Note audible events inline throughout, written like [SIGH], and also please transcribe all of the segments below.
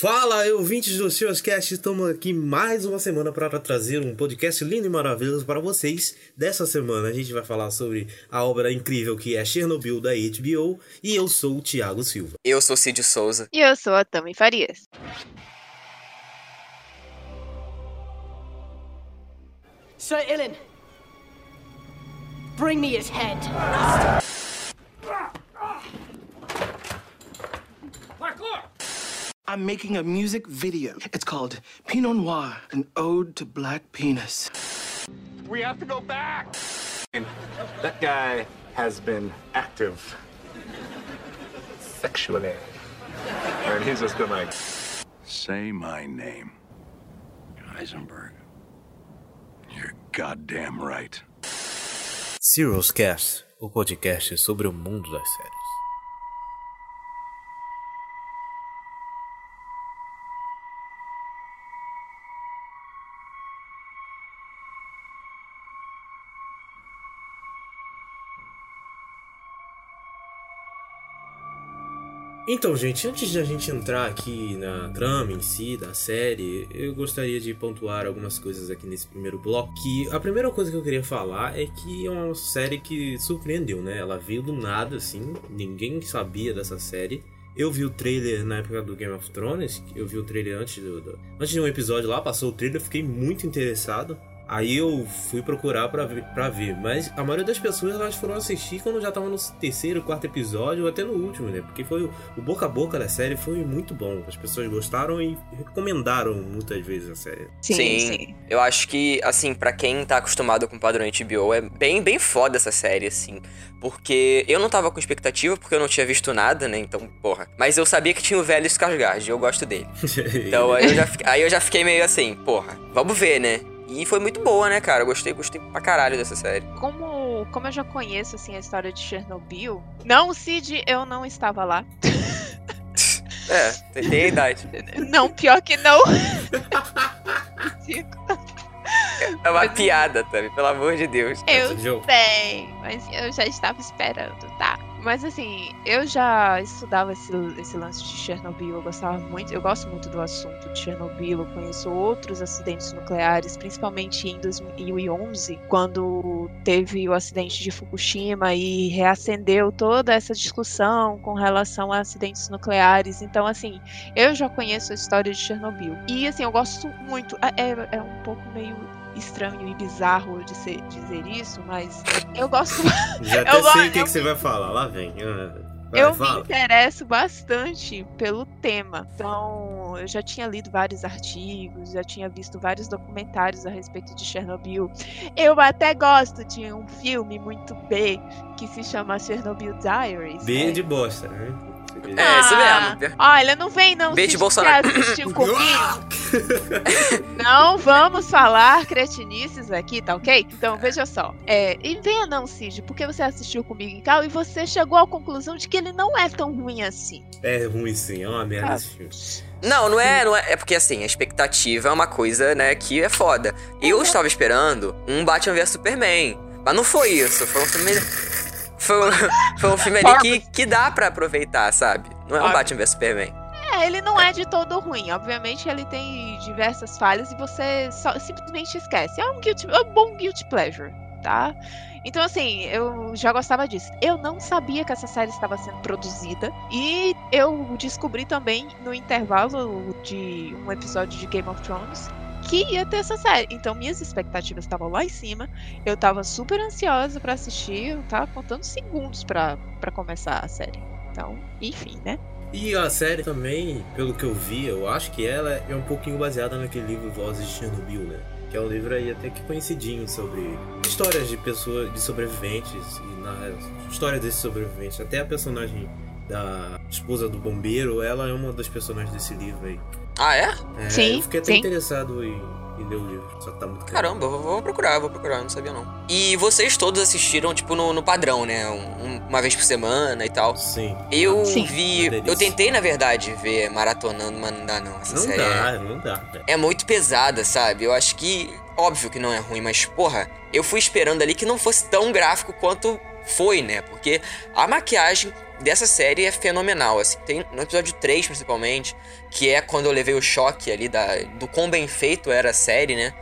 Fala, ouvintes do Cast, estamos aqui mais uma semana para trazer um podcast lindo e maravilhoso para vocês. Dessa semana a gente vai falar sobre a obra incrível que é Chernobyl da HBO e eu sou o Thiago Silva. Eu sou Cid Souza. E eu sou a Tami Farias. Sir Ilan, bring me his head. I'm making a music video. It's called Pinot Noir, an ode to black penis. We have to go back! That guy has been active sexually. And he's just been like, Say my name. Heisenberg. You're goddamn right. Serious Cast, o podcast sobre o mundo das séries. Então, gente, antes de a gente entrar aqui na trama em si da série, eu gostaria de pontuar algumas coisas aqui nesse primeiro bloco. Que a primeira coisa que eu queria falar é que é uma série que surpreendeu, né? Ela veio do nada, assim, ninguém sabia dessa série. Eu vi o trailer na época do Game of Thrones, eu vi o trailer antes do, do antes de um episódio lá, passou o trailer, fiquei muito interessado. Aí eu fui procurar pra ver, pra ver. Mas a maioria das pessoas elas foram assistir quando já tava no terceiro, quarto episódio, ou até no último, né? Porque foi o, o boca a boca da série foi muito bom. As pessoas gostaram e recomendaram muitas vezes a série. Sim, sim. sim. Eu acho que, assim, para quem tá acostumado com o padrão HBO, é bem, bem foda essa série, assim. Porque eu não tava com expectativa, porque eu não tinha visto nada, né? Então, porra. Mas eu sabia que tinha o velho Skarsgård, e eu gosto dele. [LAUGHS] Então aí eu, já, aí eu já fiquei meio assim, porra, vamos ver, né? E foi muito boa, né, cara? Eu gostei, gostei pra caralho dessa série. Como, como eu já conheço, assim, a história de Chernobyl... Não, Cid, eu não estava lá. [LAUGHS] é, tem a idade. Não, pior que não. [LAUGHS] É uma mas, piada, Tami, pelo amor de Deus. Eu sei, mas eu já estava esperando, tá? Mas assim, eu já estudava esse, esse lance de Chernobyl, eu gostava muito, eu gosto muito do assunto de Chernobyl, eu conheço outros acidentes nucleares, principalmente em 2011, quando teve o acidente de Fukushima e reacendeu toda essa discussão com relação a acidentes nucleares. Então, assim, eu já conheço a história de Chernobyl. E assim, eu gosto muito, é, é, é um pouco meio estranho e bizarro de ser, dizer isso, mas eu gosto. [LAUGHS] Já até eu sei o que, que, você vai falar, lá vem. Ah, vai, eu fala. me interesso bastante pelo tema. Então, eu já tinha lido vários artigos, já tinha visto vários documentários a respeito de Chernobyl. Eu até gosto de um filme muito B que se chama Chernobyl Diaries. B né? de bosta, né? É, isso mesmo. Olha, não vem não. Beijo de Bolsonaro. assistiu comigo. [LAUGHS] não vamos falar cretinices aqui, tá ok? Então, veja só. É, e venha não, Cid, porque você assistiu comigo em tal e você chegou à conclusão de que ele não é tão ruim assim. É ruim sim, é uma merda ah. esse filme. Não, não é, não é. É porque assim, a expectativa é uma coisa, né, que é foda. Eu uhum. estava esperando um Batman vs Superman. Mas não foi isso. Foi um filme foi um, [LAUGHS] foi um filme ali que, que dá para aproveitar, sabe? Não é um Batman vs Superman. É, ele não é de todo ruim. Obviamente, ele tem diversas falhas e você só, simplesmente esquece. É um, guilty, é um bom guilty pleasure, tá? Então, assim, eu já gostava disso. Eu não sabia que essa série estava sendo produzida. E eu descobri também no intervalo de um episódio de Game of Thrones que ia ter essa série. Então minhas expectativas estavam lá em cima. Eu tava super ansiosa para assistir, eu tava contando segundos para começar a série. Então, enfim, né? E a série também, pelo que eu vi, eu acho que ela é um pouquinho baseada naquele livro Vozes de Chernobyl, né? Que é um livro aí até que conhecidinho sobre histórias de pessoas, de sobreviventes e na história desses sobreviventes. Até a personagem da esposa do bombeiro, ela é uma das personagens desse livro aí. Ah, é? é sim. Eu fiquei até sim. interessado em, em ler o livro, só que tá muito Caramba, vou, vou, procurar, vou procurar, não sabia não. E vocês todos assistiram, tipo, no, no padrão, né? Um, uma vez por semana e tal. Sim. Eu sim. vi. Eu tentei, na verdade, ver maratonando, mas não dá não. Essa não série dá, é, não dá. É muito pesada, sabe? Eu acho que. Óbvio que não é ruim, mas, porra, eu fui esperando ali que não fosse tão gráfico quanto foi, né? Porque a maquiagem dessa série é fenomenal, assim. Tem no episódio 3, principalmente, que é quando eu levei o choque ali da, do quão bem feito era a série, né?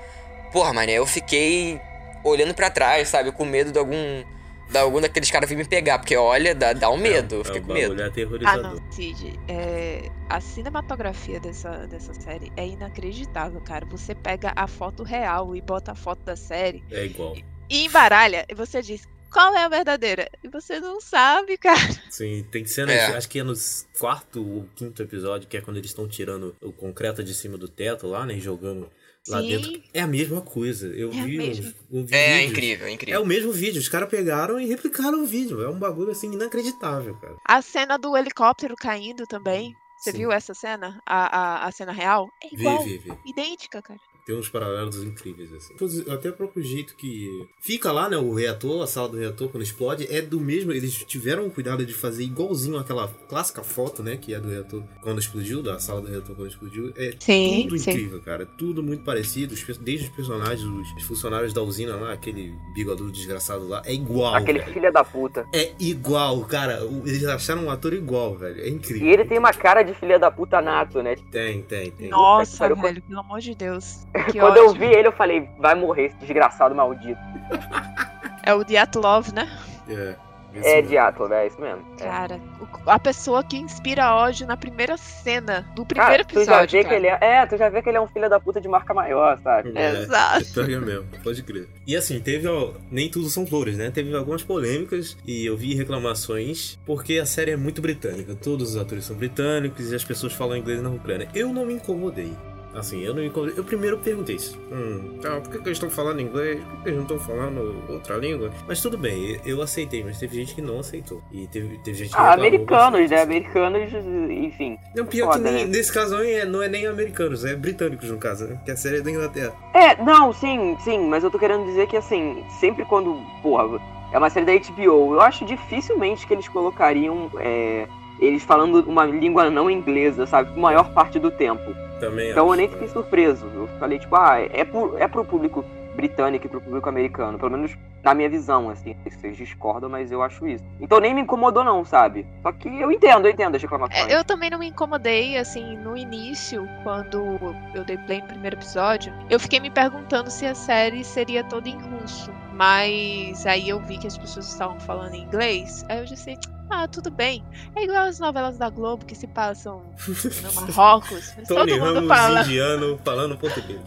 Porra, mané, eu fiquei olhando para trás, sabe? Com medo de algum. De algum daqueles caras vir me pegar, porque olha, dá, dá um medo, eu fiquei é um com medo. Ah, não, Cid. É, a cinematografia dessa, dessa série é inacreditável, cara. Você pega a foto real e bota a foto da série É igual. e embaralha, e você diz qual é a verdadeira. E você não sabe, cara. Sim, tem cenas, É. acho que é no quarto ou quinto episódio, que é quando eles estão tirando o concreto de cima do teto lá, né? E jogando lá Sim. dentro. É a mesma coisa. Eu É vi, mesma. uns- eu vi É, incrível, é É incrível. o mesmo vídeo. Os caras pegaram e replicaram o vídeo. É um bagulho assim inacreditável, cara. A cena do helicóptero caindo também. Você Sim. viu essa cena? A, a, a cena real? É Vi, igual. vi, vi. Idêntica, cara. Tem uns paralelos incríveis, assim. Até o próprio jeito que fica lá, né? O reator, a sala do reator, quando explode, é do mesmo. Eles tiveram o cuidado de fazer igualzinho aquela clássica foto, né? Que é do reator quando explodiu, da sala do reator quando explodiu. É Sim, tudo sim. incrível, cara. Tudo muito parecido. Desde os personagens, os, os funcionários da usina lá, aquele bigodudo desgraçado lá, é igual. Aquele velho. filho da puta. É igual, cara. Eles acharam um ator igual, velho. É E incrível. ele tem uma cara de filha da puta nato, né? Tem, tem, tem. Nossa, velho, pelo amor de Deus. [LAUGHS] Que Quando eu ódio. vi ele, eu falei, vai morrer esse desgraçado maldito. [LAUGHS] É o Diatlov, né? É, É. Diatlov, é isso mesmo. É. Cara, o- a pessoa que inspira ódio na primeira cena do Cara, primeiro tu já episódio. vê cara. que ele é. É, tu já vê que ele é um filho da puta de marca maior, sabe? É, Exato. é é mesmo, pode crer. E assim, teve. ó, nem tudo são flores, né? Teve algumas polêmicas e eu vi reclamações porque a série é muito britânica. Todos os atores são britânicos e as pessoas falam inglês na Ucrânia. Eu não me incomodei. Assim, eu não me incomodei. Eu primeiro perguntei isso. Hum, tá, por que, que eles estão falando inglês? Por que, eles não estão falando outra língua? Mas tudo bem, eu aceitei, mas teve gente que não aceitou. E teve, teve gente que Ah, americanos, né? Americanos, enfim. Não, pior Foda, que nem, né? nesse caso aí é- não é nem americanos, é britânicos no caso, né? Que a série é da Inglaterra. É, não, sim, sim, mas eu tô querendo dizer que assim, sempre quando, porra, é uma série da HBO, eu acho dificilmente que eles colocariam é, eles falando uma língua não inglesa, sabe? Por maior parte do tempo. Também Então eu acho, nem né? fiquei surpreso. Eu falei, tipo, ah, é pro, é pro público britânico e pro público americano. Pelo menos na minha visão, assim. Vocês discordam, mas eu acho isso. Então nem me incomodou, não, sabe? Só que eu entendo, eu entendo as reclamações. Eu também não me incomodei, assim, no início, quando eu dei play no primeiro episódio, eu fiquei me perguntando se a série seria toda em russo. Mas aí eu vi que as pessoas estavam falando em inglês, aí eu disse, ah, tudo bem. É igual as novelas da Globo que se passam no [LAUGHS] Marrocos. Tony todo mundo Ramos fala. indiano falando português.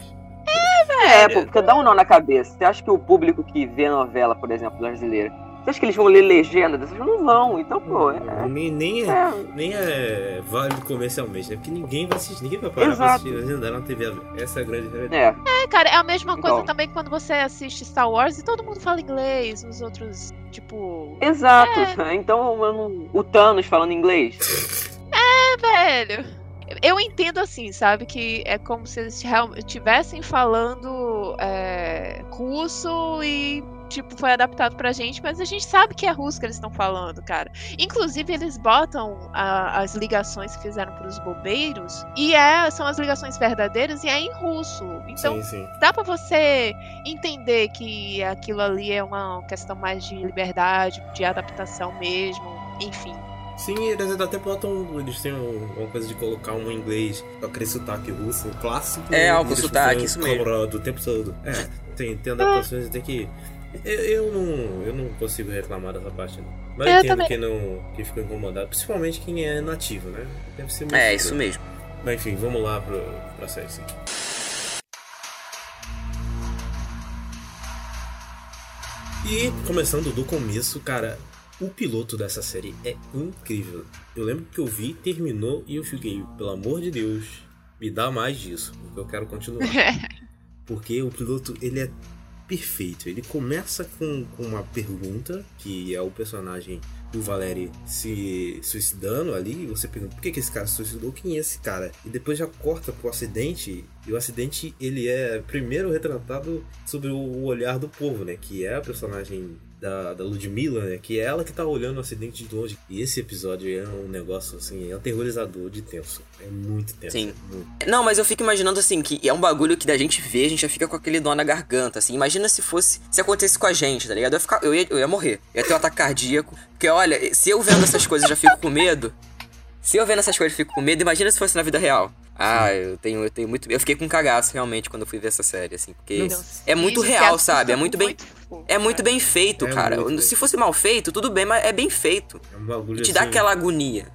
É, pô, porque dá um nó na cabeça. Você acha que o público que vê novela, por exemplo, brasileira, você acha que eles vão ler legenda dessas? Não vão. Então, pô, é. Nem, nem, é, é nem é válido comercialmente, né? Porque ninguém vai assistir, ninguém vai parar pra Exato. assistir legendar na TV. Essa é a grande realidade. é. É, cara, é a mesma coisa Então. também quando você assiste Star Wars e todo mundo fala inglês, os outros, tipo. Exato. Então, eu não- o Thanos falando inglês. [LAUGHS] É, velho. Eu entendo assim, sabe? Que é como se eles estivessem falando é, russo e, tipo, foi adaptado pra gente, mas a gente sabe que é russo que eles estão falando, cara. Inclusive, eles botam a- as ligações que fizeram pros bobeiros e é, são as ligações verdadeiras e é em russo. Então, sim, sim. dá pra você entender que aquilo ali é uma questão mais de liberdade, de adaptação mesmo, enfim. Sim, eles até botam. Eles têm um- uma coisa de colocar um inglês com aquele sotaque russo clássico. É, algum eles sotaque, isso mesmo. colorado O tempo todo. É, tem, tem adaptações até que. Eu, eu não, eu não consigo reclamar dessa parte, não. Mas Eu eu entendo também. quem, não, quem ficou incomodado, principalmente quem é nativo, né? Deve ser muito É, isso mesmo. Mas enfim, vamos lá pro, pra série sim. E começando do começo, cara, o piloto dessa série é incrível. Eu lembro que eu vi, terminou e eu fiquei, pelo amor de Deus, me dá mais disso, porque eu quero continuar. [LAUGHS] Porque o piloto, ele é perfeito. Ele começa com, com uma pergunta, que é o personagem do Valeri se suicidando ali, e você pergunta por que, que esse cara se suicidou, quem é esse cara? E depois já corta pro acidente, e o acidente ele é primeiro retratado sobre o olhar do povo, né? Que é a personagem da, da Ludmilla, né? Que é ela que tá olhando o acidente de longe. E esse episódio é um negócio assim, é aterrorizador de tenso. É muito tenso. Sim. é muito. Não, mas eu fico imaginando assim, que é um bagulho que da gente vê, a gente já fica com aquele dó na garganta, assim. Imagina se fosse, se acontecesse com a gente, tá ligado? Eu ia, ficar, eu ia, eu ia morrer. Eu ia ter um ataque cardíaco. Porque, olha, se eu vendo essas coisas já fico com medo. Se eu vendo essas coisas fico com medo, imagina se fosse na vida real. Ah, eu tenho, eu tenho muito. Eu fiquei com cagaço realmente quando eu fui ver essa série, assim, porque Não, é muito real, sabe? É muito bem. fofo, É muito cara. bem feito, É cara. bem Se fosse mal feito, tudo bem, mas é bem feito. É um bagulho E te dá assim, aquela agonia.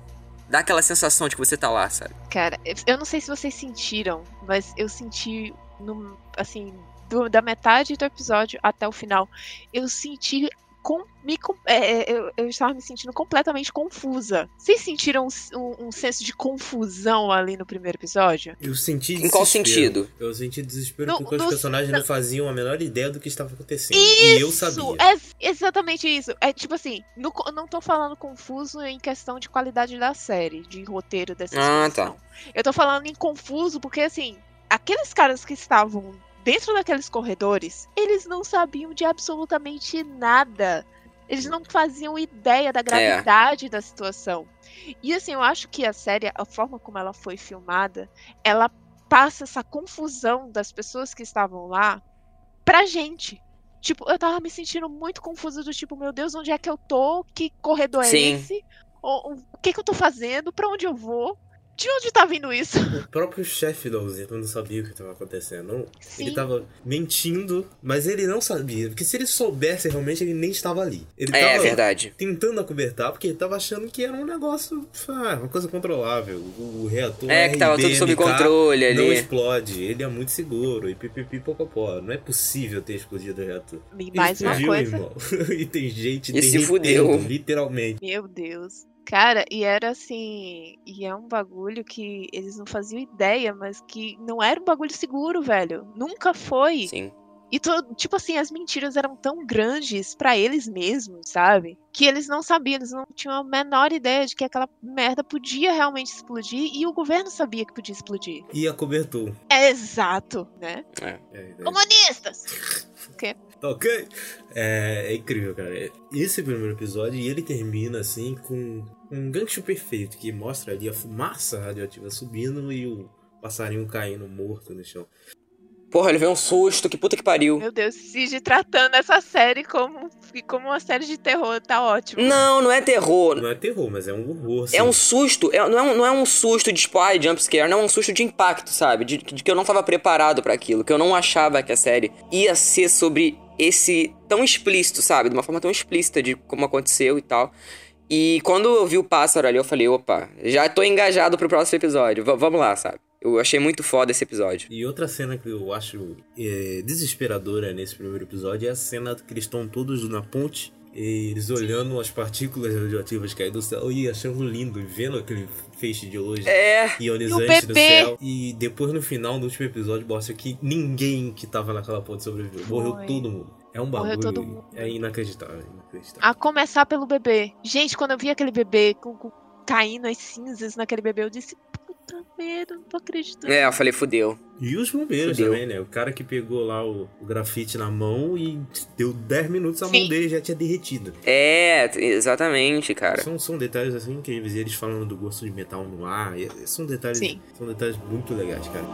Dá aquela sensação de que você tá lá, sabe? Cara, eu não sei se vocês sentiram, mas eu senti, no, assim, do- da metade do episódio até o final, eu senti. Com, me, com- é, é, eu, eu estava me sentindo completamente confusa. Vocês sentiram um, um- um senso de confusão ali no primeiro episódio? Eu senti Em qual desespero. sentido? Eu senti desespero No- porque os no- personagens no- não faziam a menor ideia do que estava acontecendo. e eu sabia. É exatamente isso. É tipo assim, no- eu não tô falando confuso em questão de qualidade da série, de roteiro dessa Ah, exposição. Eu tô falando em confuso porque assim, aqueles caras que estavam dentro daqueles corredores, eles não sabiam de absolutamente nada. Eles não faziam ideia da gravidade da situação. E assim, eu acho que a série, a forma como ela foi filmada, ela passa essa confusão das pessoas que estavam lá pra gente. Tipo, eu tava me sentindo muito confusa do tipo, meu Deus, onde é que eu tô? Que corredor é Sim. esse? O, o- o que que eu tô fazendo? Pra onde eu vou? De onde tá vindo isso? O próprio chefe da usina não sabia o que estava acontecendo. Não, Sim. Ele tava mentindo, mas ele não sabia. Porque se ele soubesse realmente, ele nem estava ali. Ele É, tava verdade. tentando acobertar, porque ele tava achando que era um negócio, ah, uma coisa controlável. O reator É, que tava tudo sob controle Não ali. explode, ele é muito seguro. E pipipi popopó. Não é possível ter explodido o reator. E Ele mais uma explodiu, coisa. irmão. [LAUGHS] e tem gente E se derretendo, fudeu. literalmente. Meu Deus. Cara, e era assim. E é um bagulho que eles não faziam ideia, mas que não era um bagulho seguro, velho. Nunca foi. Sim. E, to- tipo assim, as mentiras eram tão grandes pra eles mesmos, sabe? Que eles não sabiam, eles não tinham a menor ideia de que aquela merda podia realmente explodir e o governo sabia que podia explodir. E acobertou. É exato, né? É. É, é. Comunistas! [LAUGHS] Tá ok? É, é incrível, cara. Esse primeiro episódio, e ele termina assim com um gancho perfeito que mostra ali a fumaça radioativa subindo e o passarinho caindo morto no chão. Porra, ele veio um susto, que puta que pariu. Meu Deus, Cid tratando essa série como, como uma série de terror, tá ótimo. Não, não é terror. Não é terror, mas é um horror. É um susto, é- não, é um, não é um susto de tipo, ai, jumpscare, não é um susto de impacto, sabe? De, de que eu não tava preparado pra aquilo, que eu não achava que a série ia ser sobre esse tão explícito, sabe? De uma forma tão explícita de como aconteceu e tal. E quando eu vi o pássaro ali, eu falei, opa, já tô engajado pro próximo episódio, v- vamos lá, sabe? Eu achei muito foda esse episódio. E outra cena que eu acho é, desesperadora nesse primeiro episódio é a cena que eles estão todos na ponte. e Eles olhando as partículas radioativas cair do céu e achando lindo, e vendo aquele feixe de luz É, ionizante E o no bebê? céu. E depois no final, no último episódio, mostra que ninguém que tava naquela ponte sobreviveu. Morreu todo mundo. É um Morreu bagulho. todo mundo. É inacreditável, inacreditável. A começar pelo bebê. Gente, quando eu vi aquele bebê com, com- caindo as cinzas naquele bebê, eu disse, puta merda, não tô acreditando. é, eu falei, fudeu. E os bombeiros Fudeu. também, né? O cara que pegou lá o, o grafite na mão e deu 10 minutos a Sim. mão dele já tinha derretido. É, exatamente, cara. São, são detalhes assim incríveis. E eles falando do gosto de metal no ar. São detalhes, Sim. são detalhes muito legais, cara.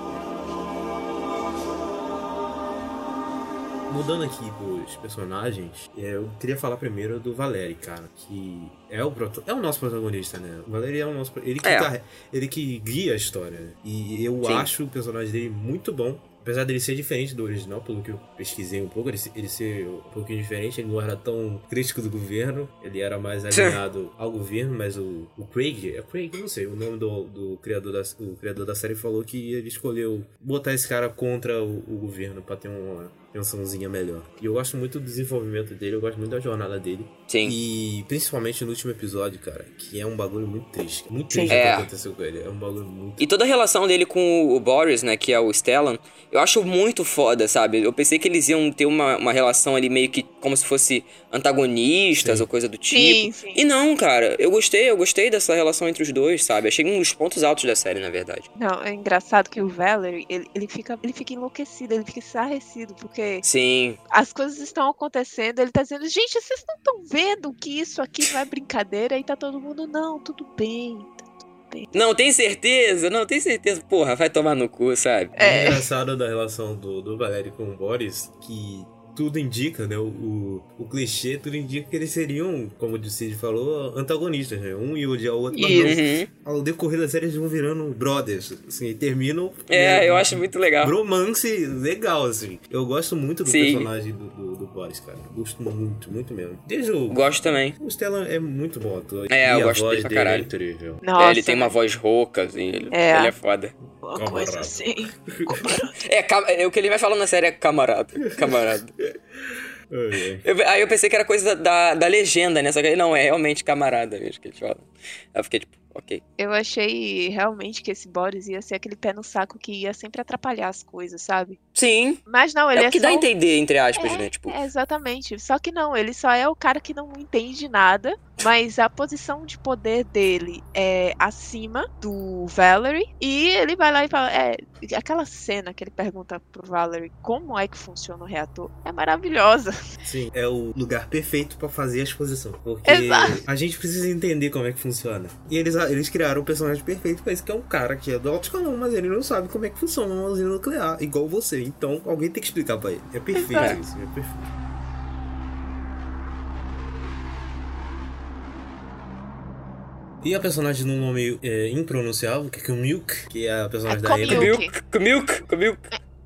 Mudando aqui pros personagens, é, eu queria falar primeiro do Valeri, cara, que é o, proto- é o nosso protagonista, né? O Valeri é o nosso. Ele que, É. carre- ele que guia a história, né? E eu Sim. acho o personagem dele muito bom. Apesar dele ser diferente do original, pelo que eu pesquisei um pouco, ele, se- ele ser um pouquinho diferente, ele não era tão crítico do governo, ele era mais alinhado ao governo, mas o, o Craig, é Craig, não sei, o nome do, do criador, da, o criador da série falou que ele escolheu botar esse cara contra o, o governo pra ter uma pensãozinha melhor. E eu gosto muito do desenvolvimento dele, eu gosto muito da jornada dele. Sim. E principalmente no último episódio, cara, que é um bagulho muito triste. Muito triste o É. que aconteceu com ele. É um bagulho muito E toda a relação dele com o Boris, né, que é o Stellan, eu acho muito foda, sabe? Eu pensei que eles iam ter uma, uma relação ali meio que como se fosse antagonistas Sim. ou coisa do tipo. Sim, sim. E não, cara, eu gostei, eu gostei dessa relação entre os dois, sabe? Achei um dos pontos altos da série, na verdade. Não, é engraçado que o Valerie, ele, ele, fica, ele fica enlouquecido, ele fica estarrecido, porque Sim, as coisas estão acontecendo, ele tá dizendo, gente, vocês não estão vendo que isso aqui não é brincadeira? Aí tá todo mundo, não, tudo bem. Não, tem certeza? Não, tem certeza. Porra, vai tomar no cu, sabe? É É. engraçado da relação do, do Valério com o Boris que tudo indica, né? O, o, o clichê, tudo indica que eles seriam, como o Cid falou, antagonistas, né? Um ia odiar o outro, mas Uhum. não. Ao decorrer da série eles vão virando brothers, assim, e terminam... É, né, eu acho muito legal. Bromance legal, assim. Eu gosto muito do Sim. personagem do, do, do Boris, cara. Gosto muito, muito mesmo. Desde o... Gosto também. O Stellan é muito bom ator. É, e eu gosto dele pra dele é caralho. incrível. Nossa, É, ele tem uma voz rouca, assim. Ele É. ele é foda. uma Camarada. coisa assim. [LAUGHS] [LAUGHS] É, é, o que ele vai falando na série é camarada. Camarada. Eu- aí eu pensei que era coisa da, da, da legenda, né? Só que ele não, é realmente camarada mesmo que ele fala. Aí eu fiquei tipo, ok. Eu achei realmente que esse Boris ia ser aquele pé no saco que ia sempre atrapalhar as coisas, sabe? Sim. Mas não, ele é é, o que só dá a um- entender, entre aspas, É, né? Tipo, É, exatamente. Só que não, ele só é o cara que não entende nada, mas a posição de poder dele é acima do Valerie. E ele vai lá e fala: É, aquela cena que ele pergunta pro Valerie como é que funciona o reator é maravilhosa. Sim, é o lugar perfeito pra fazer a exposição. Porque Exato. a gente precisa entender como é que funciona. E eles, eles criaram o personagem perfeito pra isso, que é um cara que é do alto escalão, mas ele não sabe como é que funciona uma usina nuclear, igual você. Então alguém tem que explicar pra ele. É perfeito Exato. isso, é perfeito. E a personagem num nome é, impronunciável, que é Kumilk, que é a personagem É da Emily. Komiuk. Comiuk, comiuk,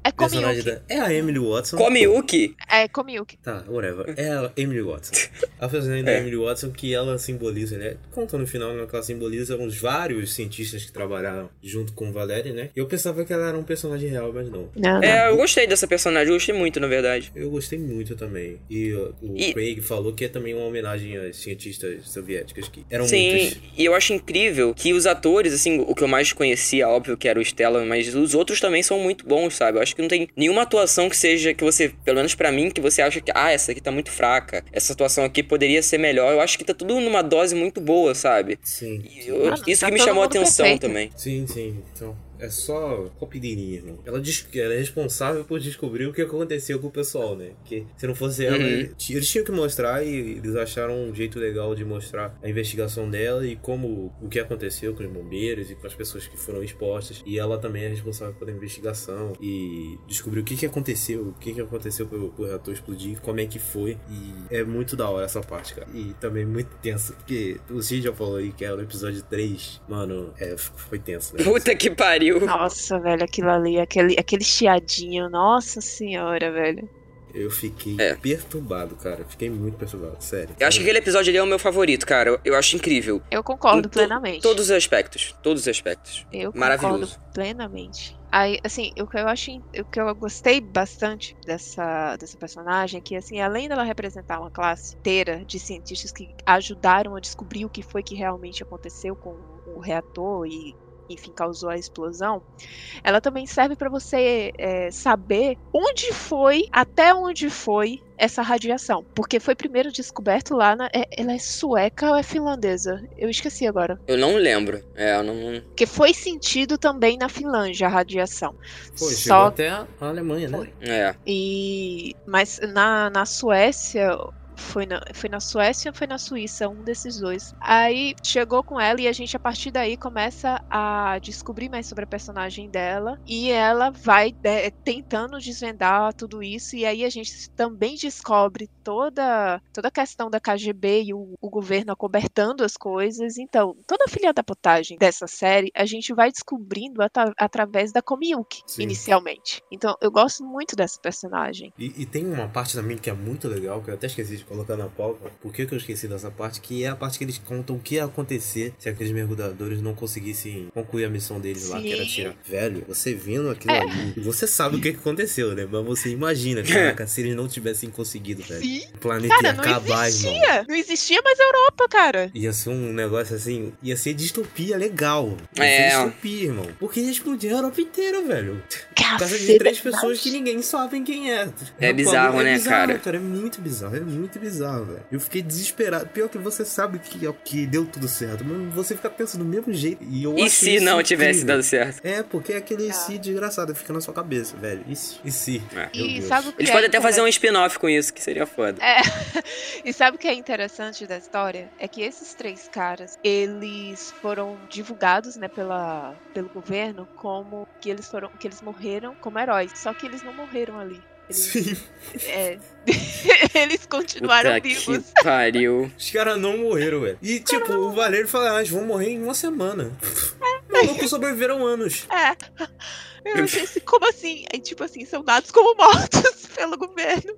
É Komiuk. da... É a Emily Watson. comiuk. É Komiuk. Tá, whatever. É a Emily Watson. [LAUGHS] A personagem da É. Emily Watson que ela simboliza, né? Conta no final né, que ela simboliza os vários cientistas que trabalharam junto com o Valéria, né? Eu pensava que ela era um personagem real, mas não. Não, não. É, eu gostei dessa personagem, eu gostei muito, na verdade. Eu gostei muito também. E uh, o E- Craig falou que é também uma homenagem às cientistas soviéticas que eram Sim, muitas. e eu acho incrível que os atores, assim, o que eu mais conhecia, óbvio que era o Stellan, mas os outros também são muito bons, sabe? Eu acho que não tem nenhuma atuação que seja, que você, pelo menos pra mim, que você acha que, ah, essa aqui tá muito fraca, essa atuação aqui poderia ser melhor. Eu acho que tá tudo numa dose muito boa, sabe? Sim. E eu- Ah, isso tá que me chamou a atenção perfeito. também. Sim, sim. Então, é só copideirinha, irmão. Ela, diz- ela é responsável por descobrir o que aconteceu com o pessoal, né? Que se não fosse ela, Uhum. eles eles tinham que mostrar e eles acharam um jeito legal de mostrar a investigação dela e como o que aconteceu com os bombeiros e com as pessoas que foram expostas. E ela também é responsável pela investigação e descobrir o que, que aconteceu, o que, que aconteceu pro, pro reator explodir, como é que foi. E é muito da hora essa parte, cara. E também muito tenso, porque o Cid já falou aí que era o episódio 3. Mano, é, foi tenso, né? Puta que pariu. Nossa, velho, aquilo ali, aquele, aquele chiadinho, nossa senhora, velho. Eu fiquei É. perturbado, cara. Fiquei muito perturbado, sério. Eu acho que aquele episódio ali é o meu favorito, cara. Eu, eu acho incrível. Eu concordo to- plenamente. Todos os aspectos. Todos os aspectos. Eu Maravilhoso. concordo plenamente. Aí, assim, o que eu acho, o que eu gostei bastante dessa, dessa personagem é que, assim, além dela representar uma classe inteira de cientistas que ajudaram a descobrir o que foi que realmente aconteceu com o reator e, enfim, causou a explosão, ela também serve para você é, saber onde foi, até onde foi essa radiação, porque foi primeiro descoberto lá na, é- ela é sueca ou é finlandesa? Eu esqueci agora. Eu não lembro. É, eu não. Porque foi sentido também na Finlândia a radiação. Foi, chegou Só até a Alemanha, né? Foi. É. e mas na, na Suécia foi na, foi na Suécia ou foi na Suíça, um desses dois. Aí chegou com ela e a gente a partir daí começa a descobrir mais sobre a personagem dela e ela vai né, tentando desvendar tudo isso e aí a gente também descobre toda toda a questão da KGB e o, o governo acobertando as coisas. Então, toda a filha da potagem dessa série a gente vai descobrindo atra- através da Komiuki Sim. inicialmente. Então, eu gosto muito dessa personagem. E, e tem uma parte também que é muito legal, que eu até esqueci de colocar na pauta. Por que, que eu esqueci dessa parte? Que é a parte que eles contam o que ia acontecer se aqueles mergulhadores não conseguissem concluir a missão deles lá, que era Sim. tirar. Velho, você vendo aquilo É. ali, você sabe o que, que aconteceu, né? Mas você imagina, [LAUGHS] caraca, se eles não tivessem conseguido, velho. Sim. O planeta Cara, ia não acabar, irmão. existia. Não existia mais Europa, cara. Ia ser um negócio assim, ia ser distopia legal. Ia É. ser distopia, irmão. Porque ia explodir a Europa inteira, velho. Por causa de três pessoas que ninguém sabe quem é. É bizarro, é né, bizarro, cara? É muito bizarro, é muito bizarro, velho. Eu fiquei desesperado. Pior que você sabe que, que deu tudo certo, mas você fica pensando do mesmo jeito. E, eu E se não tivesse incrível. dado certo? É, porque é aquele Ah. se desgraçado fica na sua cabeça, velho. E se? E se? É. E Deus. sabe o que Eles é podem até fazer um interessante? spin-off com isso, que seria foda. É. [LAUGHS] E sabe o que é interessante da história? É que esses três caras, eles foram divulgados, né, pela, pelo governo como que eles foram que eles morreram como heróis. Só que eles não morreram ali. Sim. É, [LAUGHS] eles continuaram Puta vivos. que pariu. Os caras não morreram, velho. E, tipo, o Valério fala, ah, eles vão morrer em uma semana. Malucos sobreviveram anos. É. Eu achei [LAUGHS] assim, como assim? Aí, tipo assim, são dados como mortos [LAUGHS] pelo governo.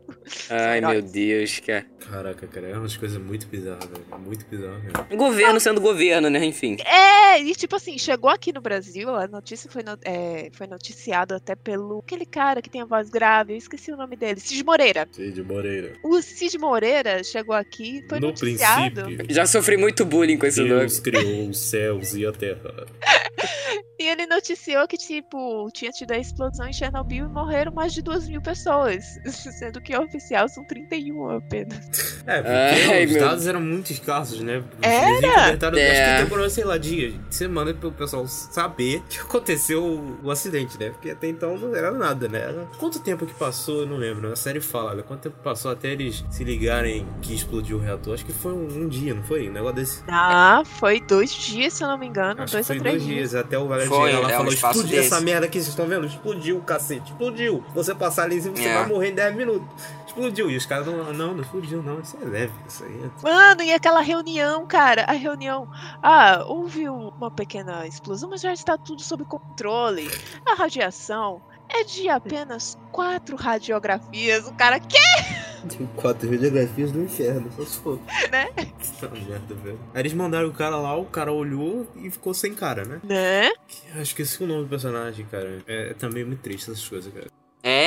Ai, meu. Deus, cara. Caraca, cara, é umas coisas muito bizarras, velho. Muito bizarras mesmo. Governo sendo governo, né? Enfim. É, e tipo assim, chegou aqui no Brasil, a notícia foi, no- é, foi noticiada até pelo aquele cara que tem a voz grave, eu esqueci o nome dele, Cid Moreira. Cid Moreira. O Cid Moreira chegou aqui, foi no noticiado. princípio, Já sofri muito bullying com esse nome. Deus criou os céus e a terra. [LAUGHS] E ele noticiou que, tipo, tinha tido a explosão em Chernobyl e morreram mais de duas mil pessoas. [LAUGHS] Sendo que oficial são 31 apenas. É, porque Ai, os meu- dados eram muito escassos, né? Era? Eles É. Acho que demorou, sei lá, dias, semana pro pessoal saber [LAUGHS] que aconteceu o, acidente, né? Porque até então não era nada, né? Era- Quanto tempo que passou, eu não lembro. A série fala, né? Quanto tempo passou até eles se ligarem que explodiu o reator? Acho que foi um, um dia, não foi? Um negócio desse. Ah, foi dois dias, se eu não me engano, Acho que dois foi ou três dois dias. dias. Até o Valério Foi, chegar lá e é, um falou: espaço explodiu essa desse. merda aqui, vocês estão vendo? Explodiu, cacete, explodiu. Você passar ali em cima, você É. vai morrer em 10 minutos. Explodiu. E os caras não, não, não explodiu, não. Isso é leve, isso aí é Mano, e aquela reunião, cara, a reunião. Ah, houve uma pequena explosão, mas já está tudo sob controle. A radiação é de apenas quatro radiografias. O cara quer. Tem [LAUGHS] quatro radiografias do inferno, só se for. Né? [LAUGHS] Tá merda, velho. Aí eles mandaram o cara lá, o cara olhou e ficou sem cara, né? Né? Acho que esse é o nome do personagem, cara. É, é também muito triste essas coisas, cara.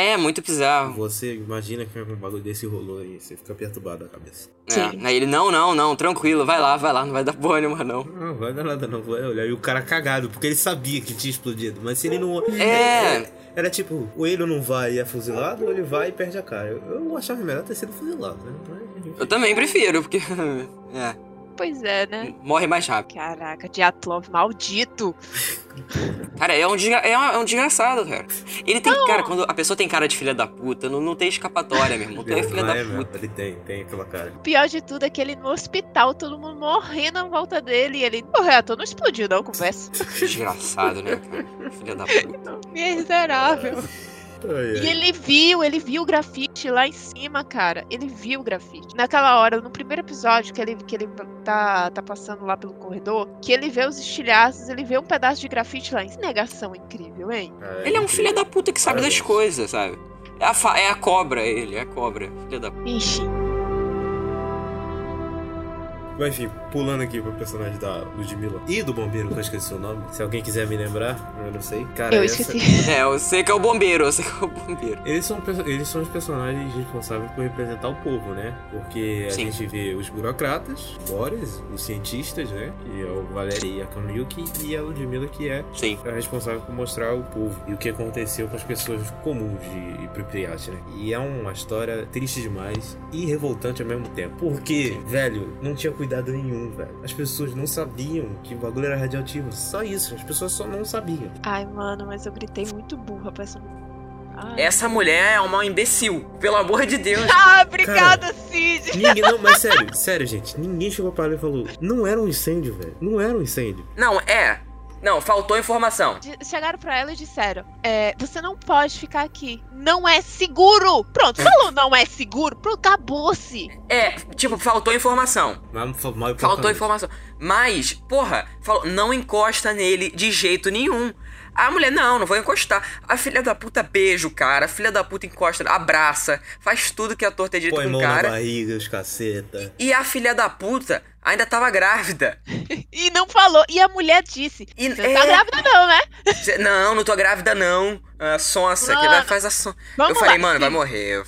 É, muito bizarro. Você imagina que um bagulho desse rolou aí, você fica perturbado a cabeça. Sim. É. Aí ele, não, não, não, tranquilo, vai lá, vai lá, não vai dar porra nenhuma, não. Não, vai dar nada não, vai olhar. E o cara cagado, porque ele sabia que tinha explodido. Mas se ele não. É. Era tipo, ou ele não vai e é fuzilado, ou ele vai e perde a cara. Eu, eu achava melhor ter sido fuzilado, né? Mas, Eu também prefiro, porque. [LAUGHS] É. Pois é, né? Morre mais rápido. Caraca, Diatlov maldito. Cara, é um, é um, é um desgraçado, cara. Ele tem. Cara, quando a pessoa tem cara de filha da puta, não, não tem escapatória, meu irmão. Tu é filha Não da é, puta. Ele tem, tem aquela cara. O pior de tudo é que ele no hospital, todo mundo morrendo à volta dele. E ele, o reator não explodiu, não, conversa. Desgraçado, né, cara? Filha da puta. Miserável. Ai, E ai. ele viu, ele viu o grafite lá em cima, cara. Ele viu o grafite. Naquela hora, no primeiro episódio, que ele, que ele tá, tá passando lá pelo corredor, que ele vê os estilhaços, ele vê um pedaço de grafite lá. Negação incrível, hein? Ah, Ele é um filho da puta que sabe das Parabéns. coisas, sabe? É a, fa- é a cobra, ele, é a cobra. Filha da puta. Ixi. Mas enfim, pulando aqui pro personagem da Ludmilla e do bombeiro, que eu esqueci o nome. Se alguém quiser me lembrar, eu não sei. Cara, Eu essa- esqueci. [LAUGHS] É, eu sei que é o bombeiro, eu sei que é o bombeiro. Eles são, eles são os personagens responsáveis por representar o povo, né? Porque a Sim. gente vê os burocratas, Boris, os cientistas, né? Que é o Valéria e a Kamiyuki, e a Ludmilla, que é Sim. a responsável por mostrar o povo e o que aconteceu com as pessoas comuns de Pripyat, né? E é uma história triste demais e revoltante ao mesmo tempo. Porque, velho, não tinha cuidado nenhum, velho. As pessoas não sabiam que o bagulho era radioativo. Só isso, as pessoas só não sabiam. Ai, mano, mas eu gritei muito burra pra essa. Ai. Essa mulher é uma imbecil, pelo amor de Deus. [LAUGHS] Ah, obrigada, Cid! Ninguém, não, mas [LAUGHS] sério, sério, gente. Ninguém chegou pra ela e falou: Não era um incêndio, velho. Não era um incêndio. Não, é. Não, faltou informação. Chegaram pra ela e disseram: é, Você não pode ficar aqui. Não é seguro! Pronto, falou não é seguro, pronto, acabou-se. É, tipo, faltou informação. Faltou informação. Mas, porra, falou, não encosta nele de jeito nenhum. A mulher, não, não vou encostar. A filha da puta beija o cara, a filha da puta encosta, abraça, faz tudo que a torta é dito Põe com o mão na cara. barriga, os caceta. E a filha da puta ainda tava grávida. [LAUGHS] E não falou. E a mulher disse: E- Você é. tá grávida, não, né? Cê- Não, não tô grávida, não. A sonsa, que vai faz a son... Eu falei, lá, mano, vai Cid. morrer.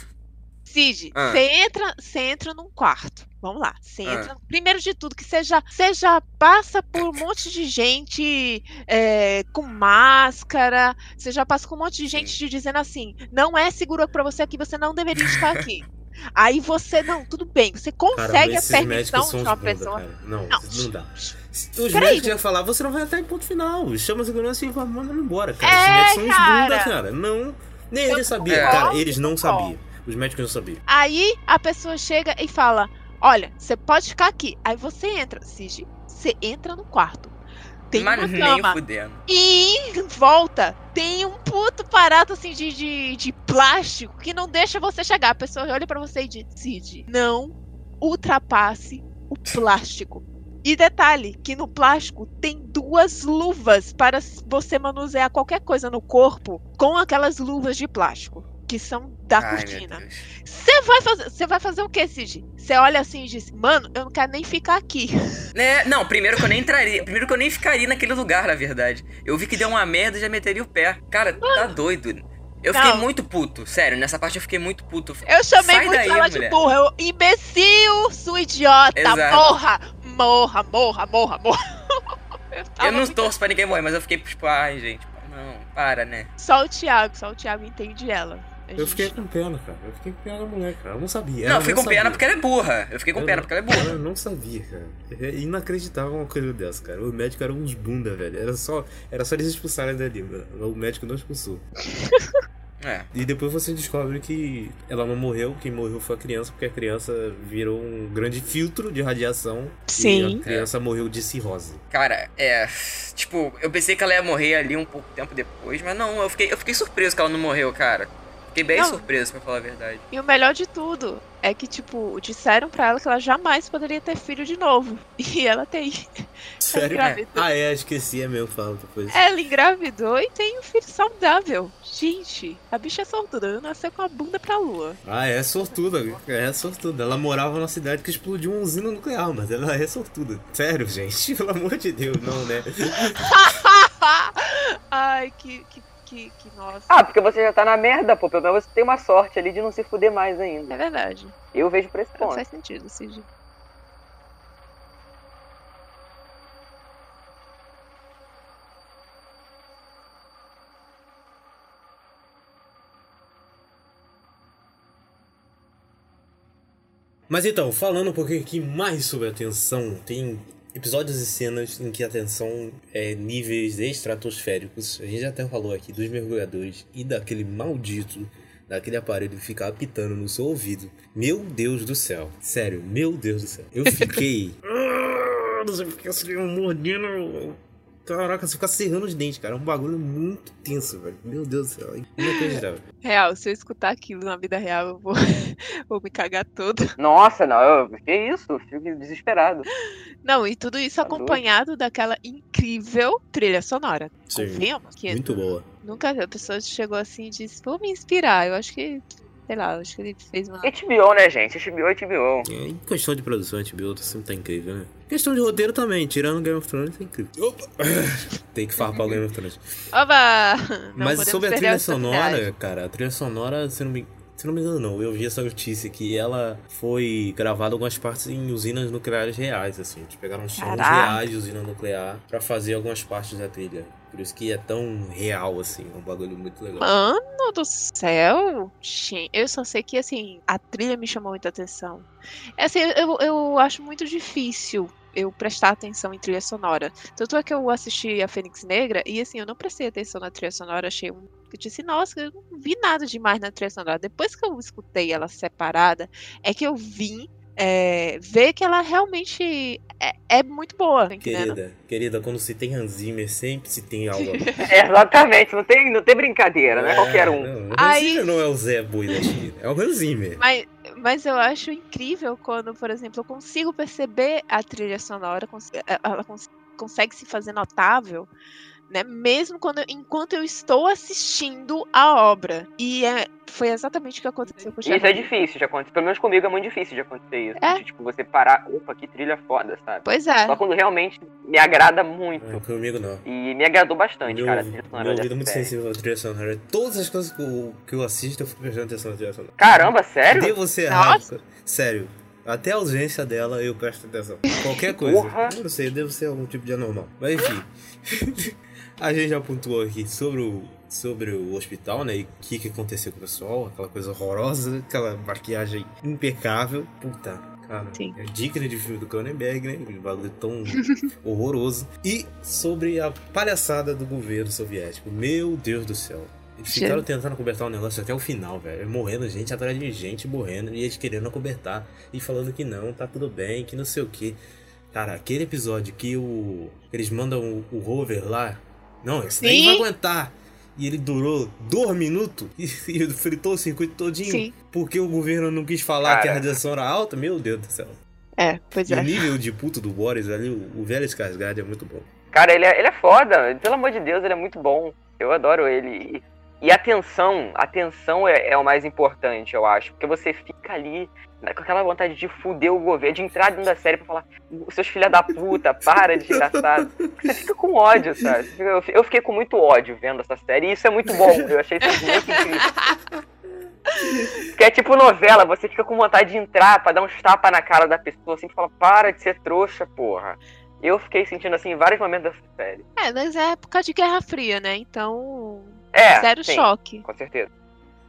Cid, Ah. você entra, você entra num quarto. Vamos lá, você Ah. entra. Primeiro de tudo, que você já, você já passa por um monte de gente é, com máscara. Você já passa com um monte de gente te dizendo assim: não é seguro pra você aqui, você não deveria estar [LAUGHS] aqui. Aí você, não, tudo bem, você Cara, consegue mas a permissão são de uma pessoa. cara. Não, Não. não dá. Os Peraí, médicos iam falar, você não vai até em ponto final. Chama a segurança e mandando embora, cara. É, Esses médicos são cara. bunda, cara. Não, nem Eu eles sabiam. Cara, eles não sabiam. Os médicos não sabiam. Aí a pessoa chega e fala: Olha, você pode ficar aqui. Aí você entra, Cid. Você entra no quarto. tem Mas uma cama. E em volta tem um puto parado assim de, de, de plástico que não deixa você chegar. A pessoa olha pra você e diz: Cid, não ultrapasse o plástico. E detalhe, que no plástico tem duas luvas para você manusear qualquer coisa no corpo com aquelas luvas de plástico. Que são da Ai, cortina. Você vai fazer. Você vai fazer o que, Cid? Você olha assim e diz, mano, eu não quero nem ficar aqui. [LAUGHS] Né? Não, primeiro que eu nem entraria. Primeiro que eu nem ficaria naquele lugar, na verdade. Eu vi que deu uma merda e já meteria o pé. Cara, tá doido. Eu fiquei Não. muito puto. Sério, nessa parte eu fiquei muito puto. Eu chamei Sai muito daí, ela de mulher. burra. Eu, imbecil, sua idiota. Exato. Morra, morra, morra, morra, morra. [LAUGHS] Eu, Eu não muito- torço pra ninguém morrer, mas eu fiquei tipo, ai, gente, não, para, né? Só o Thiago, só o Thiago entende ela. Eu gente- fiquei com pena, cara. Eu fiquei com pena da mulher, cara. Eu não sabia. não, eu fiquei com pena sabia. porque ela é burra. Eu fiquei com Eu pena não- porque ela é burra. Eu não sabia, cara. É inacreditável uma coisa dessa, cara. O médico era uns bunda, velho. Era só, era só eles expulsarem dali, mano. O médico não expulsou. [LAUGHS] É. E depois você descobre que ela não morreu, quem morreu foi a criança, porque a criança virou um grande filtro de radiação. Sim. E a criança morreu de cirrose. Cara, é. Tipo, eu pensei que ela ia morrer ali um pouco tempo depois, mas não, eu fiquei, eu fiquei surpreso que ela não morreu, cara. Fiquei bem Não. surpreso, pra falar a verdade. E o melhor de tudo é que, tipo, disseram pra ela que ela jamais poderia ter filho de novo. [LAUGHS] E ela tem. Sério? grávida. Ah, é, esqueci, é mesmo, fala depois. Ela engravidou e tem um filho saudável. Gente, a bicha é sortuda. Nasceu com a bunda pra lua. Ah, é sortuda, é sortuda. Ela morava numa cidade que explodiu uma usina nuclear, mas ela é sortuda. Sério, [LAUGHS] gente, pelo amor de Deus, não, né? [LAUGHS] Ai, que, que, que, que nossa. Ah, porque você já tá na merda, pô. Pelo menos você tem uma sorte ali de não se fuder mais É ainda. verdade. Eu vejo por esse Não ponto. faz sentido, Cid. Mas então, falando um pouquinho aqui mais sobre a tensão, tem episódios e cenas em que a tensão é níveis estratosféricos. A gente até falou aqui dos mergulhadores e daquele maldito daquele aparelho ficar apitando no seu ouvido. Meu Deus do céu. Sério, meu Deus do céu. Eu fiquei. [LAUGHS] Ah, Você fica assim, mordendo. Caraca, você fica serrando os dentes, cara. É um bagulho muito tenso, velho. Meu Deus do céu. é Inacreditável. Real, se eu escutar aquilo na vida real, eu vou, [LAUGHS] vou me cagar toda. Nossa, não, eu, que isso? Eu Fico desesperado. Não, e tudo isso Tá doido. acompanhado daquela incrível trilha sonora. Sim. Convenhamos que Muito boa. nunca a pessoa chegou assim e disse, vou me inspirar. Eu acho que, sei lá, acho que ele fez uma. HBO, né, gente? HBO, HBO. É, em questão de produção, HBO sempre tá incrível, né? Questão de roteiro também, tirando Game of Thrones, tá incrível. Opa! [LAUGHS] Tem que farpar o Game of Thrones. Oba! Não Mas sobre a trilha sonora, cara, a trilha sonora, se não me, se não me engano, não. Eu vi essa notícia que ela foi gravada algumas partes em usinas nucleares reais, assim. Eles pegaram sons reais de usina nuclear pra fazer algumas partes da trilha. Por isso que é tão real, assim. É um bagulho muito legal. Mano do céu! Eu só sei que, assim, a trilha me chamou muita atenção. É Assim, eu, eu acho muito difícil eu prestar atenção em trilha sonora. Tanto é que eu assisti a Fênix Negra e, assim, eu não prestei atenção na trilha sonora. Achei um. Eu disse, nossa, eu não vi nada demais na trilha sonora. Depois que eu escutei ela separada, é que eu vim é, ver que ela realmente é, é muito boa, tá? Querida, querida, quando se tem Hans Zimmer, sempre se tem algo. [LAUGHS] É, exatamente, não tem, não tem brincadeira, não é qualquer um. Não, o Hans Aí- Zimmer não é o Zé Boi da China, é o Hans Zimmer. Mas, mas eu acho incrível quando, por exemplo, eu consigo perceber a trilha sonora, eh, ela cons- consegue se fazer notável, né? Mesmo quando, enquanto eu estou assistindo a obra. E é, foi exatamente o que aconteceu com o Isso é difícil de acontecer. Pelo menos comigo é muito difícil de acontecer isso. É? De, tipo, você parar, opa, que trilha foda, sabe? Pois é. Só quando realmente me agrada muito. Não, comigo não. E me agradou bastante, Meu, cara. a trilha sonora meu ouvido é muito série. sensível à trilha sonora. Todas as coisas que eu, que eu assisto, eu fico prestando atenção na trilha sonora. Caramba, sério? Devo ser errado. Nossa. Sério. Até a ausência dela eu presto atenção. Qualquer coisa. Porra. Não sei, devo ser algum tipo de anormal. Mas enfim. [LAUGHS] a gente já pontuou aqui sobre o, sobre o hospital, né? E o que, que aconteceu com o pessoal. Aquela coisa horrorosa, aquela maquiagem impecável. Puta, cara. Sim. É digna de filme do Cronenberg, né? Um bagulho tão [LAUGHS] horroroso. E sobre a palhaçada do governo soviético. Meu Deus do céu. Eles ficaram tentando cobertar o negócio até o final, velho. Morrendo gente atrás de gente morrendo e eles querendo cobertar e falando que não, tá tudo bem, que não sei o que. Cara, aquele episódio que o. Eles mandam o, o rover lá. Não, esse daí Sim. vai aguentar. E ele durou dois minutos [LAUGHS] e, e fritou o circuito todinho. Sim. Porque o governo não quis falar que a Cara. radiação era alta. Meu Deus do céu. É, pois E o é. nível de puto do Boris ali, o, o velho Skarsgård é muito bom. Cara, ele é, ele é foda. Pelo amor de Deus, ele é muito bom. Eu adoro ele. E, e a tensão, a tensão é, é o mais importante, eu acho. Porque você fica ali né, com aquela vontade de fuder o governo, de entrar dentro da série pra falar, seus filha da puta, para de sarro. Você fica com ódio, sabe? Eu, eu fiquei com muito ódio vendo essa série, e isso é muito bom. Eu achei isso muito incrível. Porque é tipo novela, você fica com vontade de entrar pra dar uns tapas na cara da pessoa, assim, fala, para de ser trouxa, porra. Eu fiquei sentindo assim em vários momentos dessa série. É, mas é época de Guerra Fria, né? Então. É, zero sim, choque. com certeza.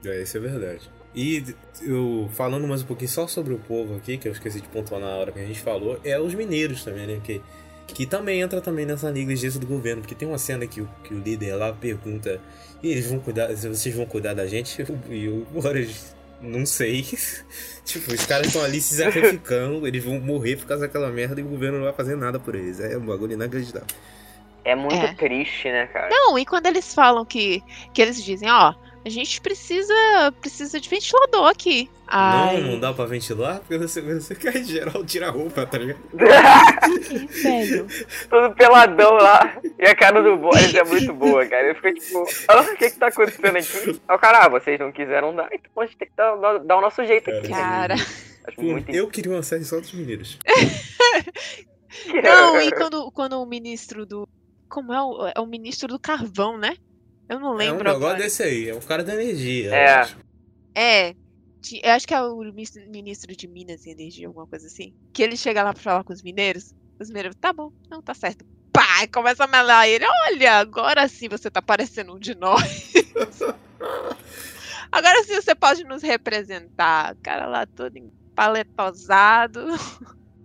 É, isso é verdade. E eu falando mais um pouquinho só sobre o povo aqui, que eu esqueci de pontuar na hora que a gente falou, é os mineiros também, né? Que, que também entra também nessa negligência do governo, porque tem uma cena que o, que o líder lá pergunta, e eles vão cuidar, se vocês vão cuidar da gente? E o Boris, não sei. [LAUGHS] tipo, os caras estão ali se sacrificando, eles vão morrer por causa daquela merda e o governo não vai fazer nada por eles. É um bagulho inacreditável. É muito É. triste, né, cara? Não, e quando eles falam que. Que eles dizem, ó, a gente precisa. Precisa de ventilador aqui. Ai, Não, não dá pra ventilar, porque você, você cai geral, tira a roupa, tá ligado? [LAUGHS] velho. Todo peladão lá. E a cara do Boris é muito boa, cara. Eu fico tipo, ah, o que que tá acontecendo aqui? Aí o cara, ah, vocês não quiseram dar, então a gente tem que dar, dar- dar o nosso jeito aqui. Cara. Acho Pô, muito eu queria uma série só dos mineiros. [LAUGHS] [LAUGHS] Não, e quando, quando o ministro do. Como é o, é o ministro do carvão, né? Eu não É um lembro negócio agora. desse aí, é o cara da energia. eu É. acho. É. Eu acho que é o ministro de Minas e Energia, alguma coisa assim. Que ele chega lá pra falar com os mineiros. Os mineiros, tá bom, não, tá certo. Pá, e começa a melar ele. Olha, agora sim você tá parecendo um de nós. [LAUGHS] agora sim você pode nos representar. O cara lá todo paletosado.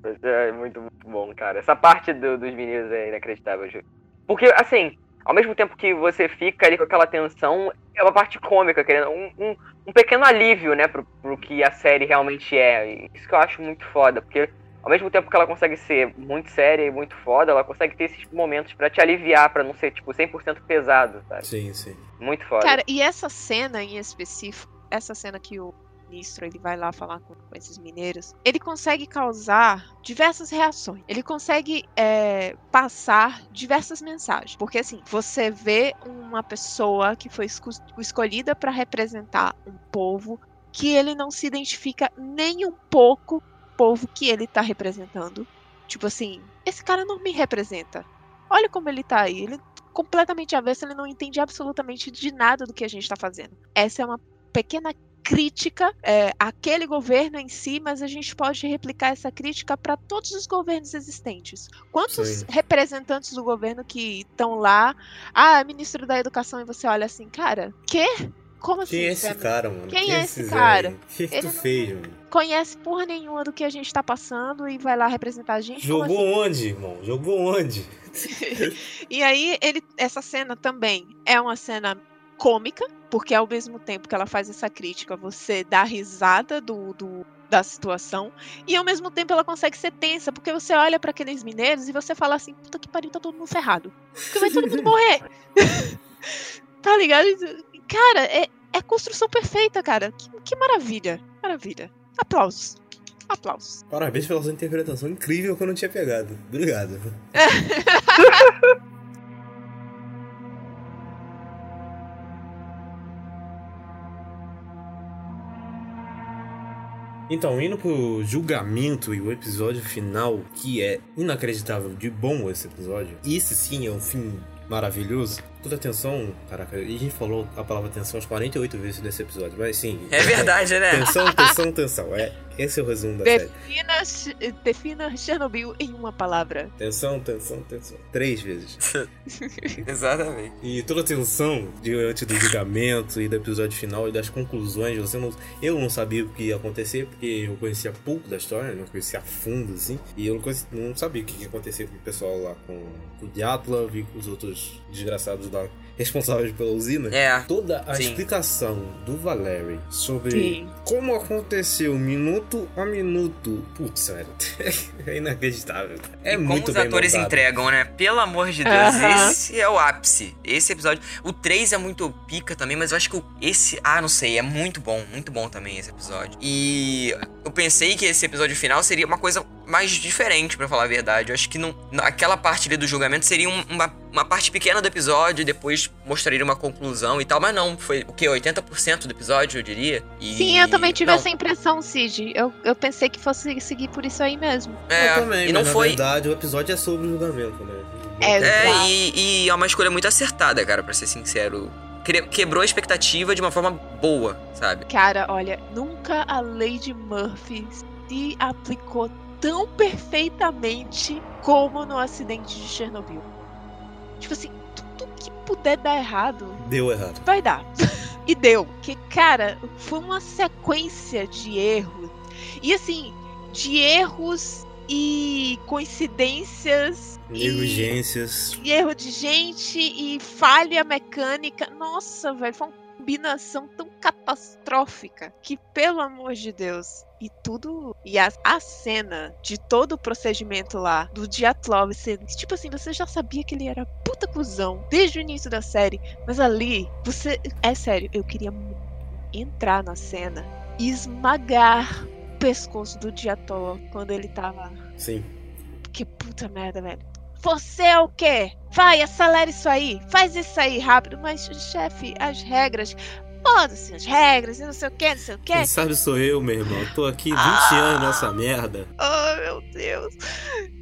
Mas [LAUGHS] É muito, muito bom, cara. Essa parte do- dos meninos é inacreditável, Ju. Porque, assim, ao mesmo tempo que você fica ali com aquela tensão, é uma parte cômica, querendo. Um, um, um pequeno alívio, né, pro, pro que a série realmente é. E Isso que eu acho muito foda, porque ao mesmo tempo que ela consegue ser muito séria e muito foda, ela consegue ter esses momentos pra te aliviar, pra não ser, tipo, 100% pesado, sabe? Sim, sim. Muito foda. Cara, e essa cena em específico, essa cena que o ministro ele vai lá falar com, com esses mineiros, ele consegue causar diversas reações. Ele consegue é, passar diversas mensagens. Porque assim, você vê uma pessoa que foi esco- escolhida para representar um povo que ele não se identifica nem um pouco com o povo que ele tá representando. Tipo assim, esse cara não me representa. Olha como ele tá aí. Ele completamente avesso, ele não entende absolutamente de nada do que a gente está fazendo. Essa é uma pequena crítica é, àquele governo em si, mas a gente pode replicar essa crítica para todos os governos existentes. Quantos Sim. representantes do governo que estão lá, ah, ministro da educação, e você olha assim, cara, quê? Como assim? Quem é esse cara, mano? Quem é esse Zé? cara? O que, que tu fez, mano? conhece porra nenhuma do que a gente tá passando e vai lá representar a gente? Jogou assim? onde, irmão? Jogou onde? [LAUGHS] E aí, ele, essa cena também é uma cena cômica, porque ao mesmo tempo que ela faz essa crítica, você dá risada do, do- da situação, e ao mesmo tempo ela consegue ser tensa, porque você olha pra aqueles mineiros e você fala assim, puta que pariu, tá todo mundo ferrado. Porque vai todo mundo [LAUGHS] morrer. [LAUGHS] tá ligado? Cara, é, é construção perfeita, cara. Que, que maravilha. Maravilha. Aplausos. Aplausos. Parabéns pela sua interpretação incrível que eu não tinha pegado. Obrigado. [LAUGHS] Então, indo pro julgamento e o episódio final, que é inacreditável de bom esse episódio. Isso sim é um fim maravilhoso. Toda atenção, caraca, e a gente falou a palavra atenção umas 48 vezes nesse episódio, mas sim. É verdade, né? Tensão, tensão, tensão. É, esse é o resumo da série. Defina, Ch- defina Chernobyl em uma palavra. Tensão, tensão, tensão. Três vezes. [LAUGHS] Exatamente. E toda a tensão diante do julgamento e do episódio final e das conclusões, você não, eu não sabia o que ia acontecer, porque eu conhecia pouco da história, não conhecia a fundo, assim, e eu não, conheci- não sabia o que ia acontecer com o pessoal lá, com, com o Dyatlov e com os outros desgraçados soldado da responsável pela usina. É. Toda a Sim. explicação do Valéry sobre Sim. como aconteceu minuto a minuto. Putz, velho. [LAUGHS] É inacreditável. É e como muito os bem atores montado. entregam, né? Pelo amor de Deus, Aham. esse é o ápice. Esse episódio. O 3 é muito pica também, mas eu acho que esse. Ah, não sei, é muito bom, muito bom também esse episódio. E eu pensei que esse episódio final seria uma coisa mais diferente, pra falar a verdade. Eu acho que não, aquela parte ali do julgamento seria um- uma, uma parte pequena do episódio, e depois mostraria uma conclusão e tal, mas não, foi o que? 80% do episódio, eu diria. E- Sim, eu também tive não, essa impressão, Cid. Eu, eu pensei que fosse seguir por isso aí mesmo. É, Eu também, e não mas foi. na verdade o episódio é sobre o julgamento, né? É, É, e, e é uma escolha muito acertada, cara, pra ser sincero. Quebrou a expectativa de uma forma boa, sabe? Cara, olha, nunca a Lady Murphy se aplicou tão perfeitamente como no acidente de Chernobyl. Tipo assim, tudo que puder dar errado, Deu errado. vai dar. e deu. Que, cara, foi uma sequência de erros. E assim, de erros e coincidências. e- Negligências. e erro de gente e falha mecânica. Nossa, velho, foi uma combinação tão catastrófica que, pelo amor de Deus. E tudo. E a, a cena de todo o procedimento lá, do Diatlov sendo. Tipo assim, você já sabia que ele era puta cuzão desde o início da série. Mas ali, você. É sério, eu queria entrar na cena e esmagar o pescoço do Diatlov quando ele tava Sim. que puta merda, velho. Você é o quê? Vai, acelera isso aí. Faz isso aí rápido. Mas, chefe, as regras. Foda-se as regras e não sei o que, não sei o que. Quem sabe sou eu, meu irmão. Tô aqui 20 Ah. anos nessa merda. Oh, meu Deus.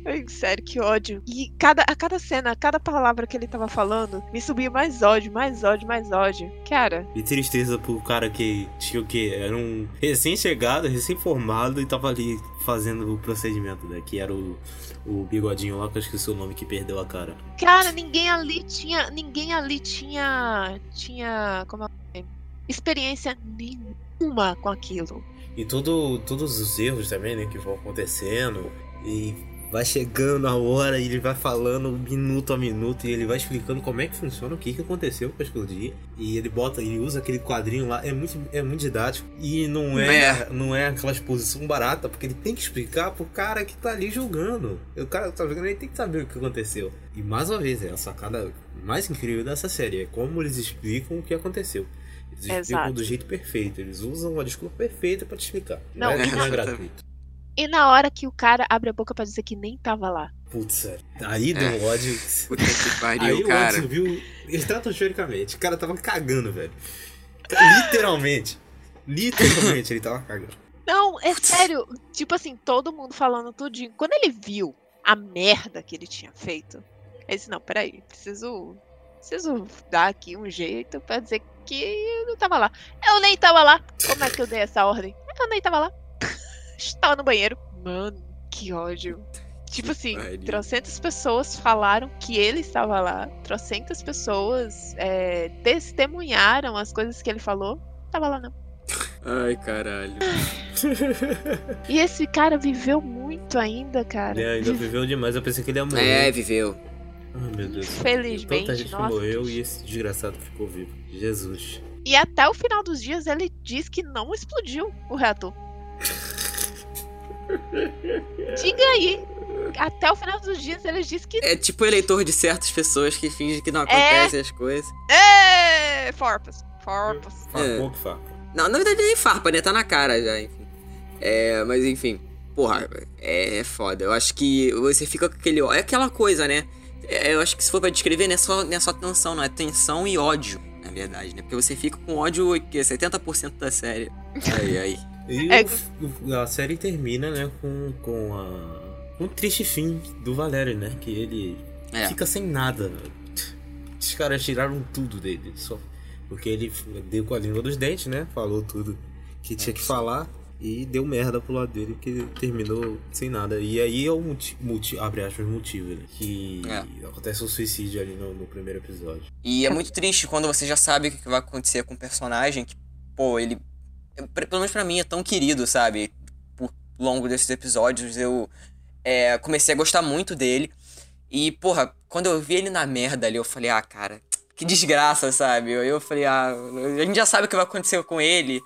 Ai, sério, que ódio. E cada, a cada cena, a cada palavra que ele tava falando, me subia mais ódio, mais ódio, mais ódio. Cara, E tristeza pro cara que tinha o quê? Era um recém-chegado, recém-formado e tava ali fazendo o procedimento, né? Que era o, o bigodinho lá, que eu esqueci o nome, que perdeu a cara. cara, ninguém ali tinha. Ninguém ali tinha. Tinha. Como é? Experiência nenhuma com aquilo. E todo, todos os erros também, né, que vão acontecendo. E vai chegando a hora e ele vai falando minuto a minuto e ele vai explicando como é que funciona, o que, que aconteceu pra explodir. E ele bota, ele usa aquele quadrinho lá, é muito, é muito didático. E não é, É. não é aquela exposição barata, porque ele tem que explicar pro cara que tá ali julgando. O cara que tá jogando, ele tem que saber o que aconteceu. E mais uma vez, é a sacada mais incrível dessa série, é como eles explicam o que aconteceu. Eles explicam Exato. do jeito perfeito. Eles usam a desculpa perfeita pra te explicar. Não, é, e não na- é gratuito. E na hora que o cara abre a boca pra dizer que nem tava lá. Putz, sério. Aí deu um ódio. Puta que pariu, Aí o cara. ódio viu estratosfericamente. O cara tava cagando, velho. Literalmente. Literalmente ele tava cagando. Não, é sério. Tipo assim, todo mundo falando tudinho. Quando ele viu a merda que ele tinha feito, ele disse, não, peraí, preciso. Preciso dar aqui um jeito pra dizer que eu não tava lá. Eu nem tava lá. Como é que eu dei essa ordem? Eu nem tava lá. Estava no banheiro. Mano, que ódio. Tipo assim, trocentas pessoas falaram que ele estava lá. Trocentas pessoas é, testemunharam as coisas que ele falou. Tava lá não. Ai, caralho. [LAUGHS] E esse cara viveu muito ainda, cara. Ele ainda viveu demais. Eu pensei que ele ia morrer. É, viveu. Ai, meu Deus. Felizmente, Tanta gente nossa, morreu gente. e esse desgraçado ficou vivo. Jesus. E até o final dos dias ele diz que não explodiu o reator. [LAUGHS] [LAUGHS] Diga aí. Até o final dos dias ele diz que. É tipo eleitor de certas pessoas que finge que não acontecem as coisas. É, farpas. Farpas. Que faca. Não, na verdade nem farpa, né? Tá na cara já, enfim. É, mas enfim. Porra, é, é foda. Eu acho que você fica com aquele. É aquela coisa, né? É, eu acho que se for pra descrever, não é, só, não é só tensão, não. É tensão e ódio, na verdade, né? Porque você fica com ódio, que é 70% da série. [LAUGHS] Aí, aí. E É. o- a série termina, né, com, com a. um triste fim do Valério, né? Que ele É. fica sem nada. Os caras tiraram tudo dele. Só porque ele deu com a língua dos dentes, né? Falou tudo que tinha que falar. E deu merda pro lado dele, que ele terminou sem nada. E aí é o motivo, motivo abre aspas, motivo, né? Que É. acontece um suicídio ali no, no primeiro episódio. E é muito triste quando você já sabe o que vai acontecer com o personagem, que, pô, ele. Pelo menos pra mim é tão querido, sabe? Por longo desses episódios eu é, comecei a gostar muito dele. E, porra, quando eu vi ele na merda ali, eu falei, ah, cara, que desgraça, sabe? Eu, eu falei, ah, a gente já sabe o que vai acontecer com ele.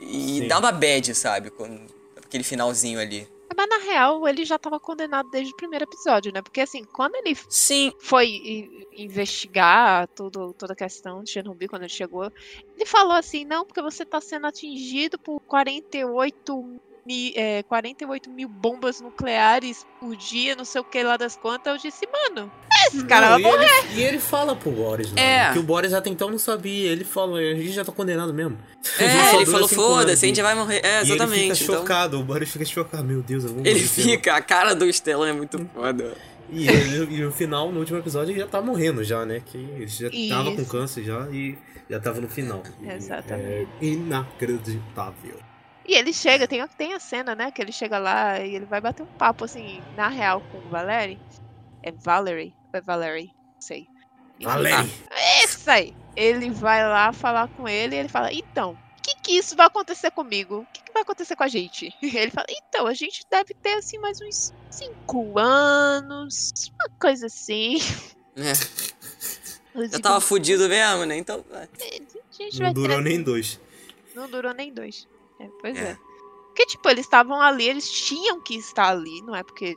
E Sim. dá uma bad, sabe? Com aquele finalzinho ali. Mas na real, ele já tava condenado desde o primeiro episódio, né? Porque assim, quando ele Sim, foi investigar tudo, toda a questão de Chernobyl, quando ele chegou, ele falou assim, não, porque você tá sendo atingido por 48 mil, é, 48 mil bombas nucleares por dia, não sei o que lá das quantas. Eu disse, mano, esse cara Não, vai e, morrer. ele, e ele fala pro Boris, lá, É. que o Boris até então não sabia. Ele falou, a gente já tá condenado mesmo. É, ele falou, foda-se, a gente vai morrer. É, E exatamente. ele fica então- chocado, o Boris fica chocado. Meu Deus, eu vou Ele fica, a cara do Stellan é muito foda. E, ele- e no final, no último episódio, ele já tá morrendo já, né? Que ele já tava com Isso. câncer já e já tava no final. Exatamente. É inacreditável. E ele chega, tem, a- tem a cena, né? Que ele chega lá e ele vai bater um papo, assim, na real, com o Valerie. É Valerie? Ou é Valerie? Não sei. Enfim, Valério! Isso aí. Ele vai lá falar com ele e ele fala: Então, o que, que isso vai acontecer comigo? O que, que vai acontecer com a gente? [LAUGHS] Ele fala: Então, a gente deve ter assim mais uns cinco anos, uma coisa assim. [LAUGHS] É, Eu digo, tava fudido mesmo, né? Então. é. a gente Não vai durou ter- nem dois. Não durou nem dois. É, pois É. é. Porque, tipo, eles estavam ali, eles tinham que estar ali, não é porque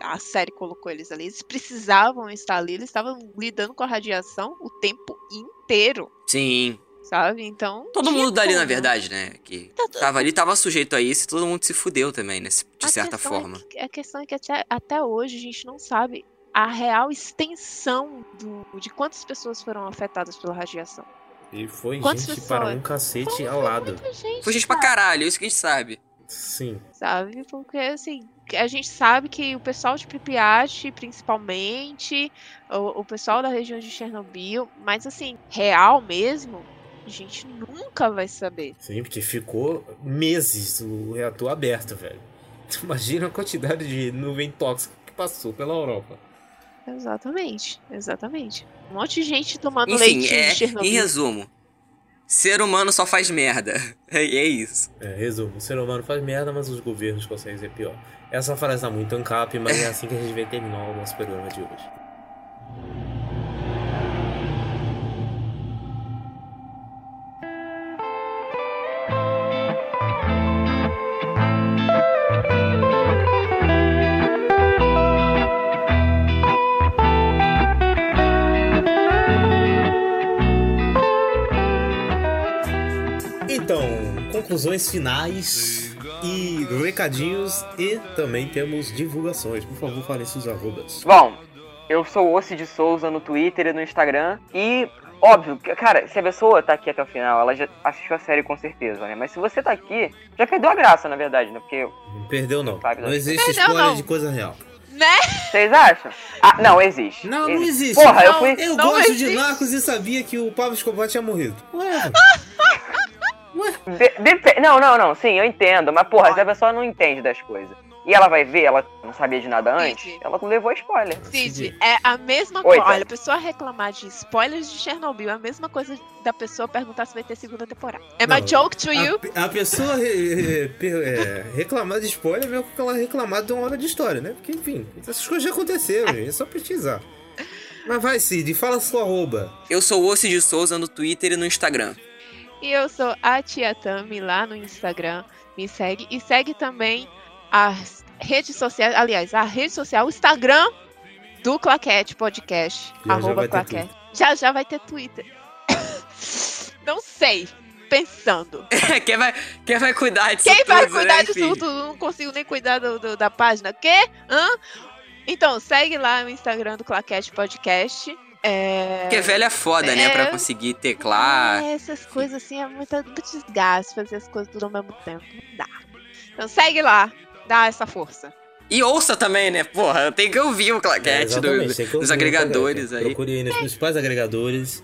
a série colocou eles ali, eles precisavam estar ali, eles estavam lidando com a radiação o tempo inteiro, Sim. sabe? Então. Todo mundo dali, na verdade, né? Que Tá tava ali, tava sujeito a isso e todo mundo se fudeu também, né? De certa é forma. que- a questão é que até, até hoje a gente não sabe a real extensão do, de quantas pessoas foram afetadas pela radiação. E foi Quantas gente pessoas? para um cacete ao lado. Muita gente, Foi gente pra cara. caralho, isso que a gente sabe. Sim. sabe? Porque, assim, a gente sabe que o pessoal de Pripyat, principalmente, o, o pessoal da região de Chernobyl, mas, assim, real mesmo, a gente nunca vai saber. Sim, porque ficou meses o reator aberto, velho. [LAUGHS] Imagina a quantidade de nuvem tóxica que passou pela Europa. Exatamente, exatamente. Um monte de gente tomando Enfim, leitinho é, de Chernobyl. em resumo, ser humano só faz merda. [LAUGHS] É, é isso. É, resumo, o ser humano faz merda, mas os governos conseguem ser pior. Essa frase tá muito ancap, mas é assim que a gente vai terminar o nosso programa de hoje. Conclusões finais e recadinhos e também temos divulgações. Por favor, falem seus arrobas. Bom, eu sou o Ossi de Souza no Twitter e no Instagram. E, óbvio, que- cara, se a pessoa tá aqui até o final, ela já assistiu a série com certeza, né? Mas se você tá aqui, já perdeu a graça, na verdade, né? Porque, Não perdeu não. Sabe, Não existe Perdeu, spoiler não. de coisa real. Né? vocês acham? Ah, não, existe. Não, não existe. Porra, eu Não, fui... Eu gosto de existe. Narcos e sabia que o Pablo Escobar tinha morrido. Ué, [LAUGHS] Não, não, não, sim, eu entendo. Mas, porra, se a pessoa não entende das coisas e ela vai ver, ela não sabia de nada antes, Cid. ela levou spoiler. Cid, é a mesma Oi, coisa. tá. Olha, a pessoa reclamar de spoilers de Chernobyl é a mesma coisa da pessoa perguntar se vai ter segunda temporada. Não, I joke to you? a, a pessoa re- re- é, reclamar de spoiler é mesmo que ela reclamar de uma hora de história, né? Porque, enfim, essas coisas já aconteceram, gente. É só pesquisar. Mas vai, Cid, fala sua arroba. Eu sou o de Souza no Twitter e no Instagram. E eu sou a Tia Tami lá no Instagram. Me segue. E segue também as redes sociais. Aliás, a rede social, o Instagram do Claquete Podcast. Já já arroba ter Claquete. Já já vai ter Twitter. [COUGHS] Não sei. Pensando. [LAUGHS] quem, vai, quem vai cuidar disso Quem vai tudo, cuidar né, disso filho? tudo? Não consigo nem cuidar do, do- da página. Quê? Hã? Então, segue lá no Instagram do Claquete Podcast. É... Porque velho é foda, né? É. Pra conseguir teclar. É, essas coisas assim é muito, muito desgaste fazer as coisas tudo ao mesmo tempo. Não dá. Então segue lá, dá essa força. E ouça também, né? Porra, tem que ouvir o É, claquete do- tem que dos ouvir agregadores aí. Procure aí nos principais agregadores.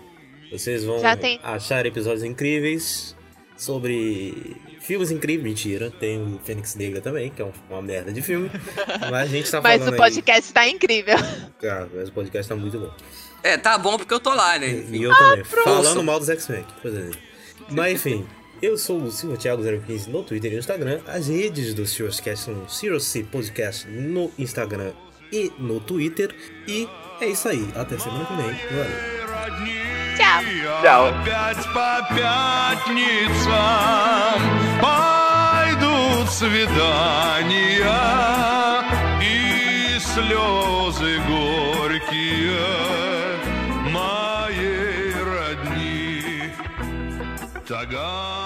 Vocês vão achar episódios incríveis sobre filmes incríveis. Mentira, tem o Fênix Negra também, que é um- uma merda de filme. [LAUGHS] Mas a gente tá Mas falando o podcast tá incrível. aí. Cara, mas o podcast tá muito bom. É, tá bom porque eu tô lá, né? E Enfim. eu também. pronto. Falando mal dos X-Men. Mas enfim, eu sou o Silva Thiago 015 no Twitter e no Instagram. As redes do Serioscast são Serious Podcast no Instagram e no Twitter. E é isso aí. Até semana que vem. Valeu. Tchau. Tchau. Опять по пятницам пойдут свидания и слезы горькие моей родни. Таганка.